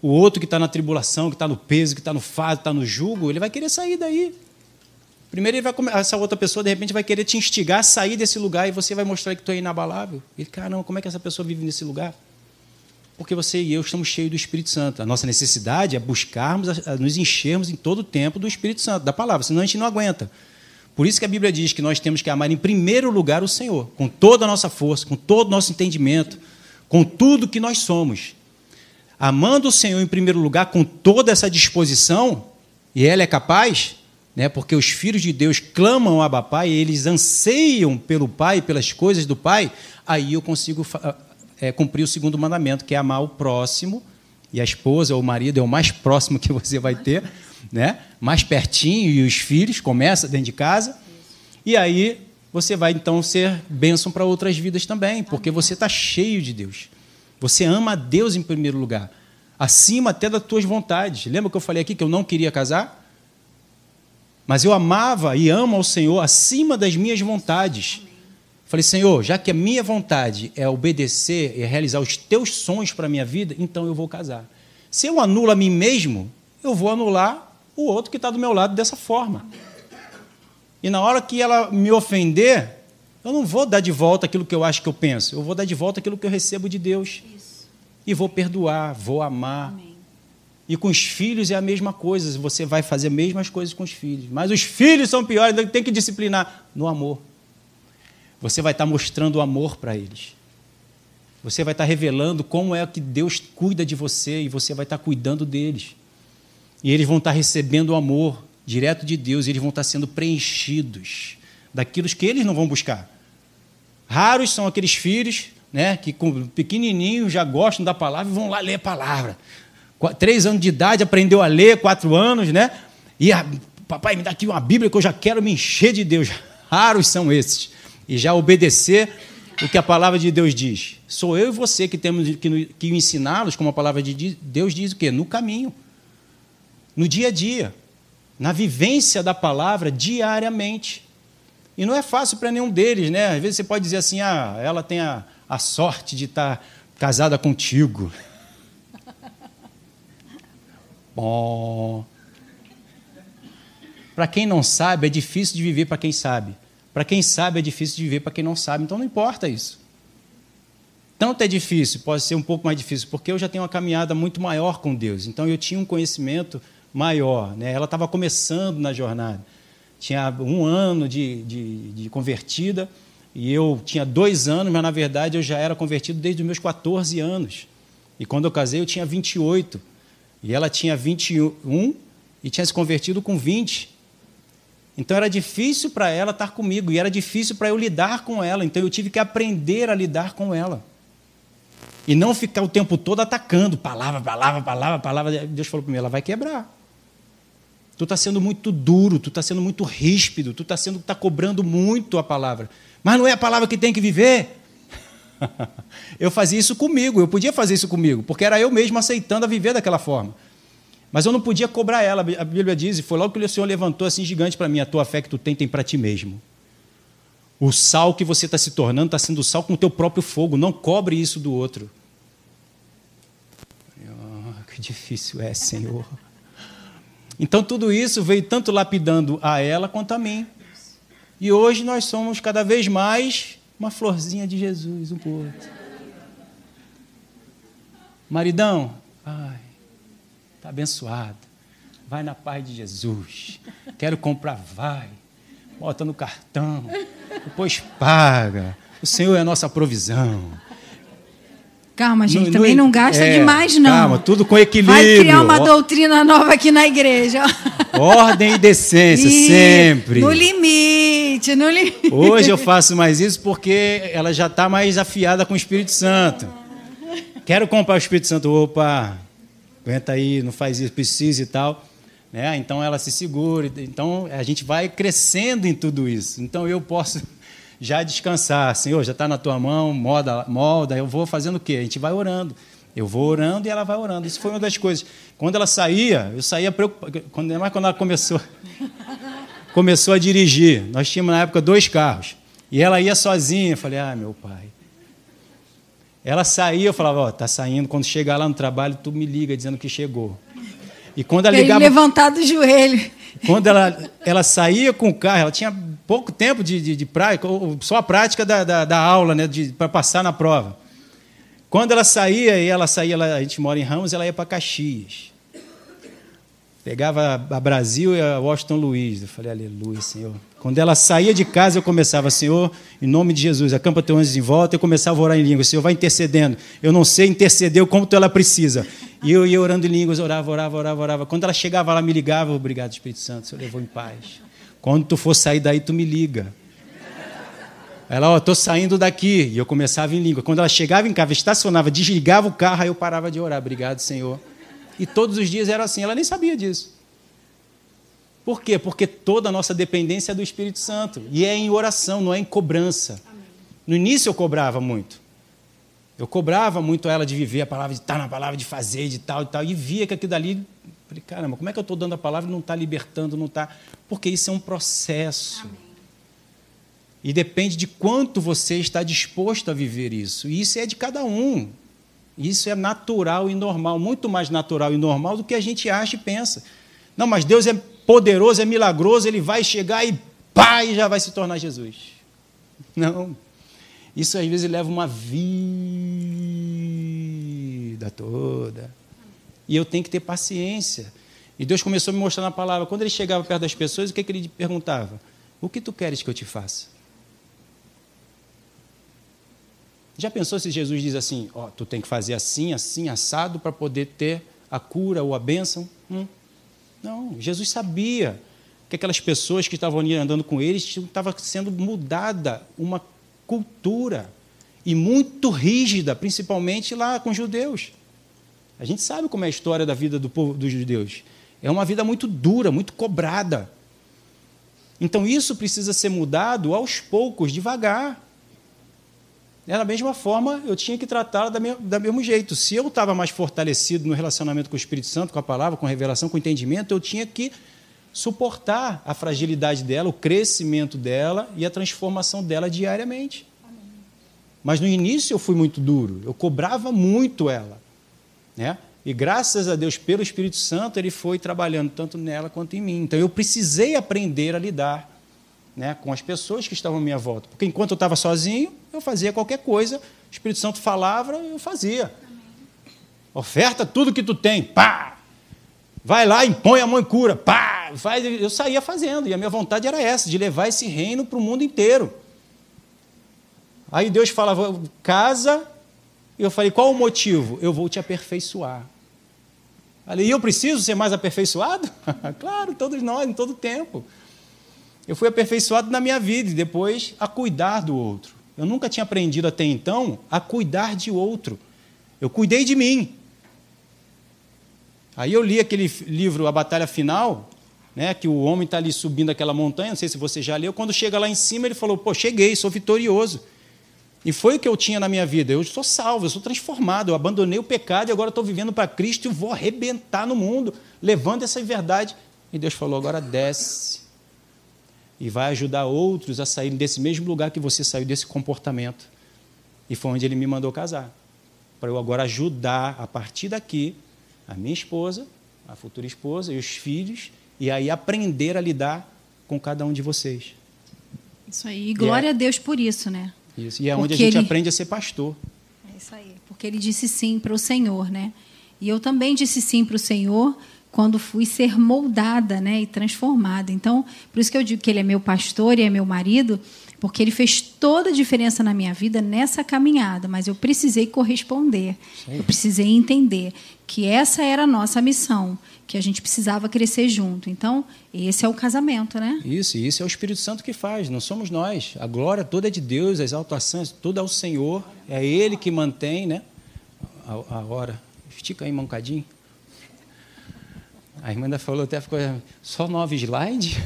O outro que está na tribulação, que está no peso, que está no fardo, está no jugo, ele vai querer sair daí. Primeiro, ele vai essa outra pessoa, de repente, vai querer te instigar a sair desse lugar e você vai mostrar que tu é inabalável. Ele, caramba, como é que essa pessoa vive nesse lugar? Porque você e eu estamos cheios do Espírito Santo. A nossa necessidade é buscarmos, a- a nos enchermos em todo o tempo do Espírito Santo, da palavra, senão a gente não aguenta. Por isso que a Bíblia diz que nós temos que amar em primeiro lugar o Senhor, com toda a nossa força, com todo o nosso entendimento, com tudo que nós somos. Amando o Senhor em primeiro lugar, com toda essa disposição, e ela é capaz, né, porque os filhos de Deus clamam Abba Pai, eles anseiam pelo Pai, pelas coisas do Pai, aí eu consigo é, cumprir o segundo mandamento, que é amar o próximo, e a esposa ou o marido é o mais próximo que você vai ter, né? mais pertinho, e os filhos, começa dentro de casa, e aí você vai então ser bênção para outras vidas também, porque você está cheio de Deus. Você ama a Deus em primeiro lugar, acima até das tuas vontades. Lembra que eu falei aqui que eu não queria casar? Mas eu amava e amo ao Senhor acima das minhas vontades. Falei, Senhor, já que a minha vontade é obedecer e realizar os teus sonhos para a minha vida, então eu vou casar. Se eu anulo a mim mesmo, eu vou anular o outro que está do meu lado dessa forma. E na hora que ela me ofender, eu não vou dar de volta aquilo que eu acho que eu penso, eu vou dar de volta aquilo que eu recebo de Deus. E vou perdoar, vou amar. E com os filhos é a mesma coisa, você vai fazer as mesmas coisas com os filhos. Mas os filhos são piores, tem que disciplinar no amor. Você vai estar mostrando o amor para eles. Você vai estar revelando como é que Deus cuida de você e você vai estar cuidando deles. E eles vão estar recebendo o amor direto de Deus, e eles vão estar sendo preenchidos daquilo que eles não vão buscar. Raros são aqueles filhos né, que com pequenininhos já gostam da palavra e vão lá ler a palavra. Três anos de idade, aprendeu a ler, quatro anos, né? E a, papai, me dá aqui uma Bíblia que eu já quero me encher de Deus. <laughs> Raros são esses. E já obedecer o que a palavra de Deus diz. Sou eu e você que temos que, que ensiná-los, como a palavra de Deus diz o quê? No caminho. No dia a dia. Na vivência da palavra diariamente. E não é fácil para nenhum deles, né? Às vezes você pode dizer assim, ah, ela tem a, a sorte de estar casada contigo. <laughs> Bom. Para quem não sabe, é difícil de viver para quem sabe. Para quem sabe, é difícil de viver para quem não sabe. Então não importa isso. Tanto é difícil, pode ser um pouco mais difícil, porque eu já tenho uma caminhada muito maior com Deus. Então eu tinha um conhecimento maior. Né? Ela estava começando na jornada tinha um ano de, de, de, convertida e eu tinha dois anos, mas na verdade eu já era convertido desde os meus 14 anos. E quando eu casei eu tinha 28 e ela tinha 21 e tinha se convertido com 20. Então era difícil para ela estar comigo e era difícil para eu lidar com ela. Então eu tive que aprender a lidar com ela. E não ficar o tempo todo atacando, palavra, palavra, palavra, palavra. Deus falou para mim: ela vai quebrar. Tu está sendo muito duro, tu está sendo muito ríspido, tu está sendo tá cobrando muito a palavra. Mas não é a palavra que tem que viver. <laughs> eu fazia isso comigo, eu podia fazer isso comigo, porque era eu mesmo aceitando a viver daquela forma. Mas eu não podia cobrar ela. A Bíblia diz, e foi logo que o Senhor levantou assim gigante para mim: a tua fé que tu tem, tem para ti mesmo. O sal que você está se tornando está sendo sal com o teu próprio fogo. Não cobre isso do outro. Oh, que difícil é, Senhor. Então tudo isso veio tanto lapidando a ela quanto a mim. E hoje nós somos cada vez mais uma florzinha de Jesus um por. Maridão, ai, está abençoado. Vai na paz de Jesus. Quero comprar, vai. Bota no cartão. Depois paga. O Senhor é a nossa provisão. Calma, gente, no, também no, não gasta é, demais, não. Calma, tudo com equilíbrio. Vai criar uma doutrina nova aqui na igreja. Ordem e decência, e, sempre. No limite, no limite. Hoje eu faço mais isso porque ela já está mais afiada com o Espírito Santo. Quero comprar o Espírito Santo. Opa, aguenta aí, não faz isso, precisa e tal. Né? Então ela se segura. Então a gente vai crescendo em tudo isso. Então eu posso <laughs> já descansar. Senhor, já está na tua mão, molda, molda. Eu vou fazendo o quê? A gente vai orando. Eu vou orando e ela vai orando. Isso foi uma das coisas. Quando ela saía, eu saía preocupado. Quando, mais quando ela começou, <laughs> começou a dirigir. Nós tínhamos na época dois carros. E ela ia sozinha. Eu falei, ah, meu pai. Ela saía, eu falava, ó, oh, tá saindo. Quando chegar lá no trabalho, tu me liga dizendo que chegou. E quando ela ligava. levantado o joelho. Quando ela, ela saía com o carro, ela tinha pouco tempo de, de, de prática, só a prática da, da, da aula, né, para passar na prova. Quando ela saía, e ela saía, a gente mora em Ramos, ela ia para Caxias. Pegava a Brasil e a Washington Luiz. Eu falei, aleluia, Senhor. Quando ela saía de casa, eu começava, Senhor, em nome de Jesus, acampa teu anjos em volta, eu começava a orar em línguas. Senhor, vai intercedendo. Eu não sei interceder o quanto ela precisa. E eu ia orando em línguas, orava, orava, orava, orava. Quando ela chegava lá, me ligava, obrigado, Espírito Santo, Senhor levou em paz. Quando tu for sair daí, tu me liga. Ela, ó, estou saindo daqui. E eu começava em língua. Quando ela chegava em casa, estacionava, desligava o carro, aí eu parava de orar. Obrigado, Senhor. E todos os dias era assim. Ela nem sabia disso. Por quê? Porque toda a nossa dependência é do Espírito Santo. E é em oração, não é em cobrança. No início eu cobrava muito. Eu cobrava muito ela de viver a palavra, de estar na palavra, de fazer, de tal e tal. E via que aquilo dali Falei, caramba, como é que eu estou dando a palavra e não está libertando, não está. Porque isso é um processo. Amém. E depende de quanto você está disposto a viver isso. E isso é de cada um. Isso é natural e normal, muito mais natural e normal do que a gente acha e pensa. Não, mas Deus é poderoso, é milagroso, ele vai chegar e pá, e já vai se tornar Jesus. Não. Isso às vezes leva uma vida toda. E eu tenho que ter paciência. E Deus começou a me mostrar na palavra. Quando ele chegava perto das pessoas, o que, é que ele perguntava? O que tu queres que eu te faça? Já pensou se Jesus diz assim: Ó, oh, tu tem que fazer assim, assim, assado para poder ter a cura ou a bênção? Hum. Não, Jesus sabia que aquelas pessoas que estavam ali andando com eles estava sendo mudada uma cultura e muito rígida, principalmente lá com os judeus. A gente sabe como é a história da vida do povo dos judeus. É uma vida muito dura, muito cobrada. Então isso precisa ser mudado aos poucos, devagar. Da mesma forma, eu tinha que tratá-la da mesmo jeito. Se eu estava mais fortalecido no relacionamento com o Espírito Santo, com a palavra, com a revelação, com o entendimento, eu tinha que suportar a fragilidade dela, o crescimento dela e a transformação dela diariamente. Mas no início eu fui muito duro, eu cobrava muito ela. Né? E graças a Deus, pelo Espírito Santo, ele foi trabalhando tanto nela quanto em mim. Então eu precisei aprender a lidar né, com as pessoas que estavam à minha volta. Porque enquanto eu estava sozinho, eu fazia qualquer coisa, o Espírito Santo falava, eu fazia. Oferta tudo que tu tem, pá! Vai lá, impõe a mão e cura, pá! Faz, eu saía fazendo, e a minha vontade era essa, de levar esse reino para o mundo inteiro. Aí Deus falava, casa, e eu falei, qual o motivo? Eu vou te aperfeiçoar. Falei, e eu preciso ser mais aperfeiçoado? <laughs> claro, todos nós, em todo tempo. Eu fui aperfeiçoado na minha vida e depois a cuidar do outro. Eu nunca tinha aprendido até então a cuidar de outro. Eu cuidei de mim. Aí eu li aquele livro A Batalha Final, né, que o homem está ali subindo aquela montanha, não sei se você já leu. Quando chega lá em cima, ele falou: Pô, cheguei, sou vitorioso. E foi o que eu tinha na minha vida. Eu sou salvo, eu sou transformado, eu abandonei o pecado e agora estou vivendo para Cristo e vou arrebentar no mundo, levando essa verdade. E Deus falou: agora desce. E vai ajudar outros a saírem desse mesmo lugar que você saiu, desse comportamento. E foi onde ele me mandou casar. Para eu agora ajudar, a partir daqui, a minha esposa, a futura esposa e os filhos, e aí aprender a lidar com cada um de vocês. Isso aí. E glória é... a Deus por isso, né? Isso. E é onde a gente ele... aprende a ser pastor. É isso aí. Porque ele disse sim para o Senhor, né? E eu também disse sim para o Senhor quando fui ser moldada, né, e transformada. Então, por isso que eu digo que ele é meu pastor e é meu marido, porque ele fez toda a diferença na minha vida nessa caminhada, mas eu precisei corresponder. Sim. Eu precisei entender que essa era a nossa missão que a gente precisava crescer junto. Então, esse é o casamento, né? Isso, isso é o Espírito Santo que faz, não somos nós. A glória toda é de Deus, a exaltação toda é o Senhor, é Ele que mantém, né? A, a hora. Estica aí um bocadinho. A irmã ainda falou, até ficou só nove slides.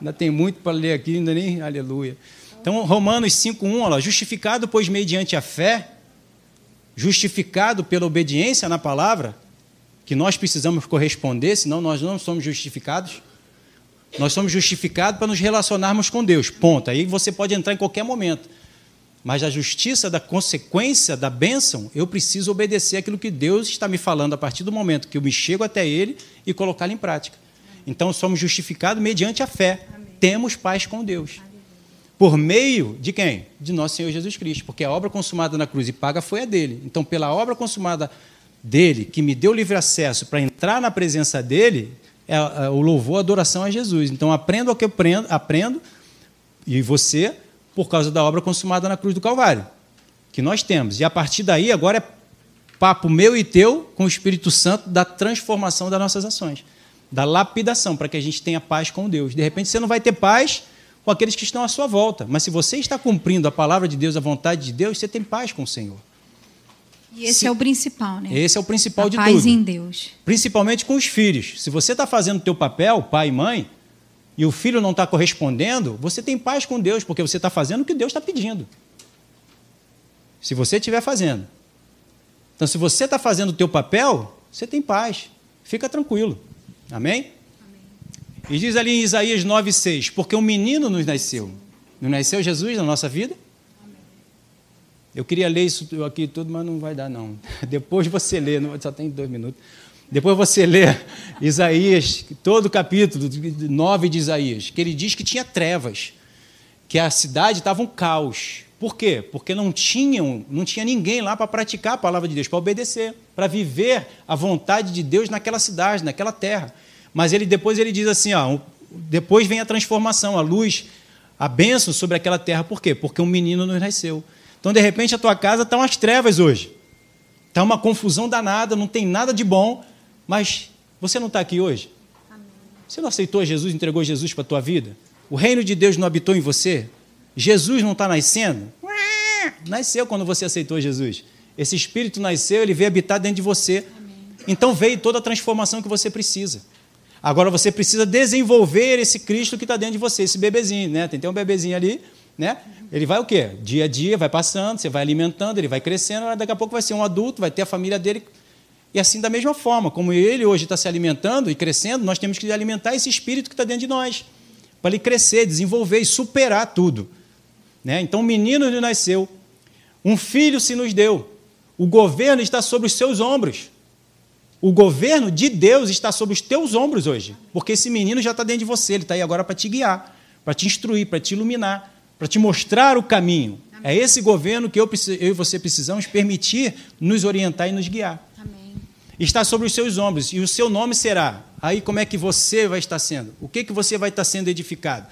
Ainda tem muito para ler aqui, ainda nem. Aleluia. Então, Romanos 5,1, olha, justificado, pois mediante a fé, justificado pela obediência na palavra, que nós precisamos corresponder, senão nós não somos justificados. Nós somos justificados para nos relacionarmos com Deus. Ponto. Aí você pode entrar em qualquer momento. Mas a justiça da consequência da bênção, eu preciso obedecer aquilo que Deus está me falando a partir do momento que eu me chego até Ele e colocá-lo em prática. Então somos justificados mediante a fé. Amém. Temos paz com Deus. Por meio de quem? De nosso Senhor Jesus Cristo. Porque a obra consumada na cruz e paga foi a dele. Então, pela obra consumada dele, que me deu livre acesso para entrar na presença dele, é, é, o louvor, a adoração a Jesus. Então aprendo o que eu aprendo, aprendo, e você, por causa da obra consumada na cruz do Calvário, que nós temos. E a partir daí, agora é papo meu e teu com o Espírito Santo da transformação das nossas ações, da lapidação, para que a gente tenha paz com Deus. De repente você não vai ter paz com aqueles que estão à sua volta, mas se você está cumprindo a palavra de Deus, a vontade de Deus, você tem paz com o Senhor. E esse Se, é o principal, né? Esse é o principal a de paz tudo. em Deus. Principalmente com os filhos. Se você está fazendo o teu papel, pai e mãe, e o filho não está correspondendo, você tem paz com Deus, porque você está fazendo o que Deus está pedindo. Se você estiver fazendo. Então, se você está fazendo o teu papel, você tem paz. Fica tranquilo. Amém? Amém? E diz ali em Isaías 9,6, porque um menino nos nasceu. Não nasceu Jesus na nossa vida? Eu queria ler isso aqui tudo, mas não vai dar, não. <laughs> Depois você lê, só tem dois minutos. Depois você lê Isaías, todo o capítulo 9 de Isaías, que ele diz que tinha trevas, que a cidade estava um caos. Por quê? Porque não, tinham, não tinha ninguém lá para praticar a palavra de Deus, para obedecer, para viver a vontade de Deus naquela cidade, naquela terra. Mas ele depois ele diz assim, ó, depois vem a transformação, a luz, a bênção sobre aquela terra. Por quê? Porque um menino nos nasceu. Então, de repente, a tua casa está umas trevas hoje. Está uma confusão danada, não tem nada de bom, mas você não está aqui hoje? Você não aceitou Jesus, entregou Jesus para a tua vida? O reino de Deus não habitou em você? Jesus não está nascendo? Nasceu quando você aceitou Jesus. Esse Espírito nasceu, ele veio habitar dentro de você. Então veio toda a transformação que você precisa. Agora você precisa desenvolver esse Cristo que está dentro de você, esse bebezinho, né? Tem, tem um bebezinho ali, né? Ele vai o quê? Dia a dia, vai passando, você vai alimentando, ele vai crescendo, daqui a pouco vai ser um adulto, vai ter a família dele. E assim, da mesma forma, como ele hoje está se alimentando e crescendo, nós temos que alimentar esse espírito que está dentro de nós, para ele crescer, desenvolver e superar tudo. Né? Então, um menino lhe nasceu, um filho se nos deu, o governo está sobre os seus ombros. O governo de Deus está sobre os teus ombros hoje, porque esse menino já está dentro de você, ele está aí agora para te guiar, para te instruir, para te iluminar, para te mostrar o caminho. Amém. É esse governo que eu, eu, e você precisamos permitir nos orientar e nos guiar. Está sobre os seus ombros, e o seu nome será. Aí como é que você vai estar sendo? O que, que você vai estar sendo edificado?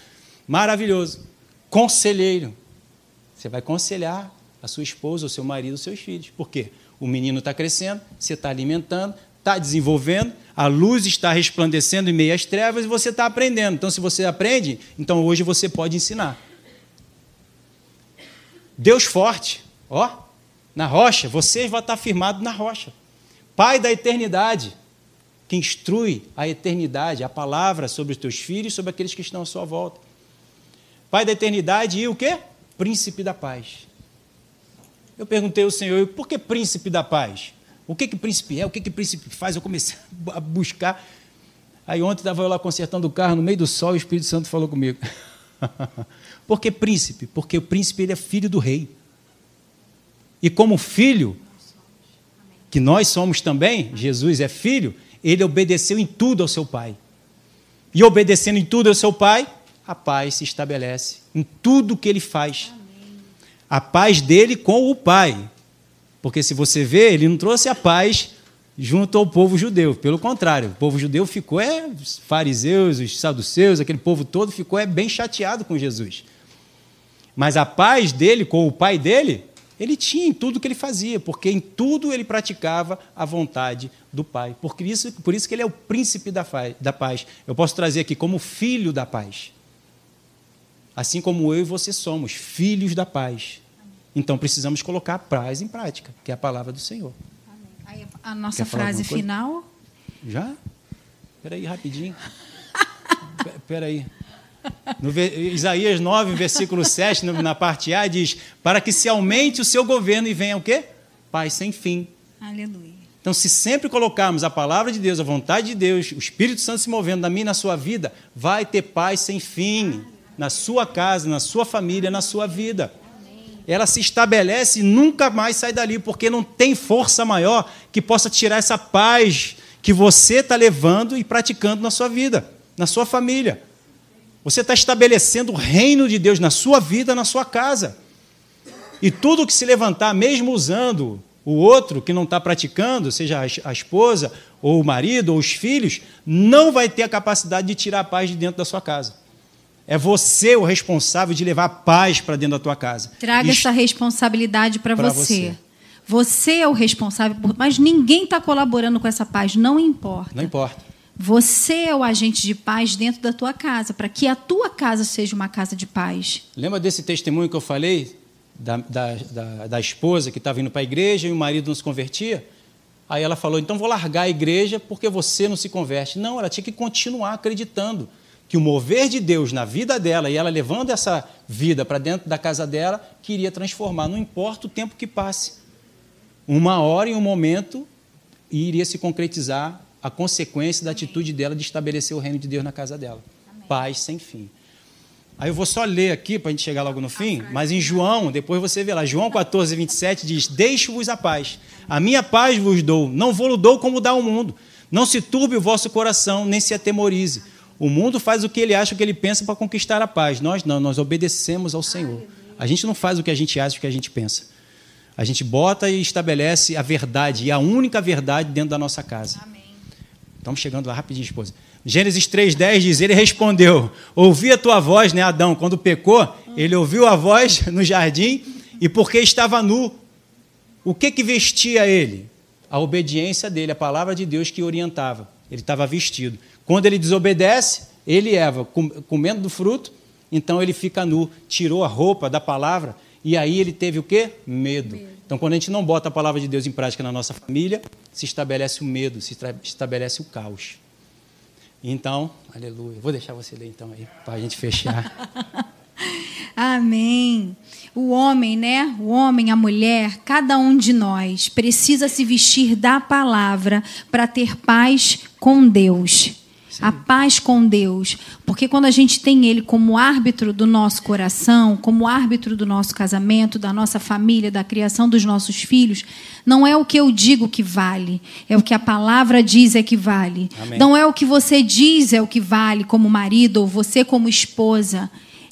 Maravilhoso. Conselheiro. Você vai conselhar a sua esposa, o seu marido, os seus filhos. Por quê? O menino está crescendo, você está alimentando, está desenvolvendo, a luz está resplandecendo em meio às trevas e você está aprendendo. Então, se você aprende, então hoje você pode ensinar. Deus forte, ó, na rocha, você vai estar firmado na rocha. Pai da eternidade, que instrui a eternidade, a palavra sobre os teus filhos e sobre aqueles que estão à sua volta. Pai da eternidade e o quê? Príncipe da paz. Eu perguntei ao Senhor, por que príncipe da paz? O que que príncipe é? O que que príncipe faz? Eu comecei <laughs> a buscar. Aí ontem estava eu lá consertando o carro no meio do sol e o Espírito Santo falou comigo. <laughs> Por que príncipe? Porque o príncipe ele é filho do rei. E como filho, que nós somos também, Jesus é filho, ele obedeceu em tudo ao seu pai. E obedecendo em tudo ao seu pai, a paz se estabelece em tudo que ele faz. A paz dele com o pai. Porque se você vê, ele não trouxe a paz junto ao povo judeu. Pelo contrário, o povo judeu ficou, é, os fariseus, os saduceus, aquele povo todo ficou é, bem chateado com Jesus. Mas a paz dele com o pai dele, ele tinha em tudo que ele fazia, porque em tudo ele praticava a vontade do pai. Por isso, por isso que ele é o príncipe da, da paz. Eu posso trazer aqui como filho da paz. Assim como eu e você somos filhos da paz. Então precisamos colocar a paz em prática, que é a palavra do Senhor. Aí, a nossa Quer frase final. Já? Espera aí, rapidinho. <laughs> Espera aí. No, Isaías 9, versículo 7, na parte A, diz: Para que se aumente o seu governo e venha o quê? Paz sem fim. Aleluia. Então, se sempre colocarmos a palavra de Deus, a vontade de Deus, o Espírito Santo se movendo na minha e na sua vida, vai ter paz sem fim na sua casa, na sua família, na sua vida ela se estabelece e nunca mais sai dali, porque não tem força maior que possa tirar essa paz que você está levando e praticando na sua vida, na sua família. Você está estabelecendo o reino de Deus na sua vida, na sua casa. E tudo que se levantar, mesmo usando o outro que não está praticando, seja a esposa, ou o marido, ou os filhos, não vai ter a capacidade de tirar a paz de dentro da sua casa. É você o responsável de levar paz para dentro da tua casa. Traga Isso... essa responsabilidade para você. você. Você é o responsável, por... mas ninguém está colaborando com essa paz, não importa. Não importa. Você é o agente de paz dentro da tua casa, para que a tua casa seja uma casa de paz. Lembra desse testemunho que eu falei da, da, da, da esposa que estava indo para a igreja e o marido não se convertia? Aí ela falou: então vou largar a igreja porque você não se converte. Não, ela tinha que continuar acreditando que o mover de Deus na vida dela e ela levando essa vida para dentro da casa dela, queria transformar, não importa o tempo que passe. Uma hora e um momento iria se concretizar a consequência da atitude dela de estabelecer o reino de Deus na casa dela. Amém. Paz sem fim. Aí eu vou só ler aqui para a gente chegar logo no fim, mas em João, depois você vê lá, João 14, 27 diz: Deixo-vos a paz, a minha paz vos dou, não vou dou como dá o mundo. Não se turbe o vosso coração, nem se atemorize. O mundo faz o que ele acha, o que ele pensa para conquistar a paz. Nós não, nós obedecemos ao Senhor. A gente não faz o que a gente acha, o que a gente pensa. A gente bota e estabelece a verdade, e a única verdade dentro da nossa casa. Amém. Estamos chegando lá rapidinho, esposa. Gênesis 3,10 diz: Ele respondeu: Ouvi a tua voz, né, Adão? Quando pecou, ele ouviu a voz <laughs> no jardim E porque estava nu, o que que vestia ele? A obediência dele, a palavra de Deus que orientava. Ele estava vestido. Quando ele desobedece, ele e Eva comendo do fruto, então ele fica nu, tirou a roupa da palavra e aí ele teve o quê? Medo. medo. Então, quando a gente não bota a palavra de Deus em prática na nossa família, se estabelece o medo, se estabelece o caos. Então, aleluia. Vou deixar você ler então aí, para a gente fechar. <laughs> Amém. O homem, né? O homem, a mulher, cada um de nós precisa se vestir da palavra para ter paz com Deus a paz com Deus. Porque quando a gente tem Ele como árbitro do nosso coração, como árbitro do nosso casamento, da nossa família, da criação dos nossos filhos, não é o que eu digo que vale, é o que a palavra diz é que vale. Amém. Não é o que você diz é o que vale como marido ou você como esposa.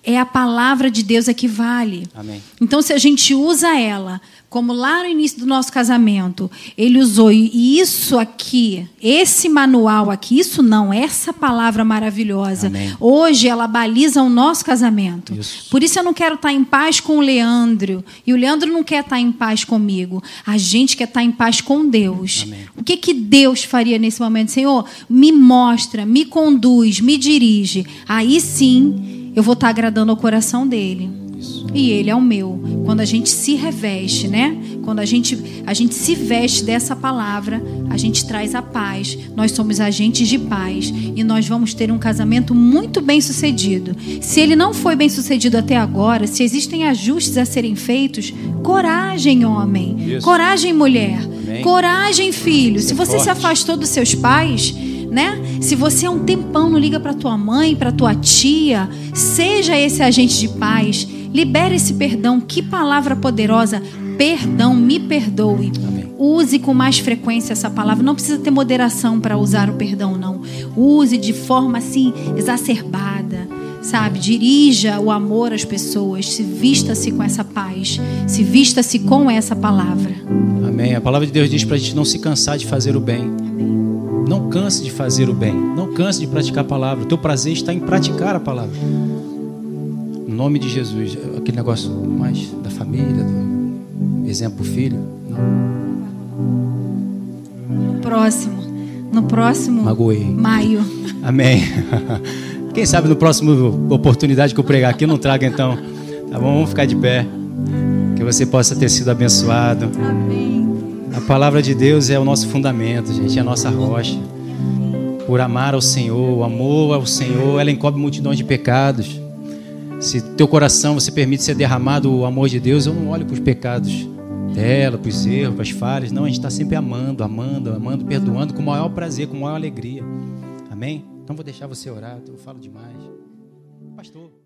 É a palavra de Deus é que vale. Amém. Então, se a gente usa ela como lá no início do nosso casamento, ele usou e isso aqui, esse manual aqui, isso não, essa palavra maravilhosa. Amém. Hoje ela baliza o nosso casamento. Isso. Por isso eu não quero estar em paz com o Leandro e o Leandro não quer estar em paz comigo. A gente quer estar em paz com Deus. Amém. O que que Deus faria nesse momento, Senhor? Me mostra, me conduz, me dirige. Aí sim, eu vou estar agradando ao coração dele e ele é o meu. Quando a gente se reveste, né? Quando a gente, a gente se veste dessa palavra, a gente traz a paz. Nós somos agentes de paz e nós vamos ter um casamento muito bem sucedido. Se ele não foi bem sucedido até agora, se existem ajustes a serem feitos, coragem, homem. Isso. Coragem, mulher. Amém. Coragem, filho. Se você forte. se afastou dos seus pais, né? Se você há um tempão não liga para tua mãe, para tua tia, seja esse agente de paz. Libere esse perdão. Que palavra poderosa. Perdão, me perdoe. Amém. Use com mais frequência essa palavra. Não precisa ter moderação para usar o perdão, não. Use de forma assim exacerbada, sabe? Dirija o amor às pessoas. Se vista-se com essa paz. Se vista-se com essa palavra. Amém. A palavra de Deus diz para a gente não se cansar de fazer o bem. Não canse de fazer o bem. Não canse de praticar a palavra. O teu prazer está em praticar a palavra. No nome de Jesus. Aquele negócio mais da família, do exemplo filho. Não. Próximo. No próximo Magoei. maio. Amém. <laughs> Quem sabe no próximo oportunidade que eu pregar aqui eu não traga então. Tá bom? Vamos ficar de pé. Que você possa ter sido abençoado. Amém. A palavra de Deus é o nosso fundamento, gente, é a nossa rocha. Por amar ao Senhor, o amor ao Senhor, ela encobre multidões de pecados. Se teu coração você permite ser derramado o amor de Deus, eu não olho para os pecados dela, para os erros, para as falhas. Não, a gente está sempre amando, amando, amando, perdoando com o maior prazer, com a maior alegria. Amém? Então vou deixar você orar, eu falo demais. Pastor.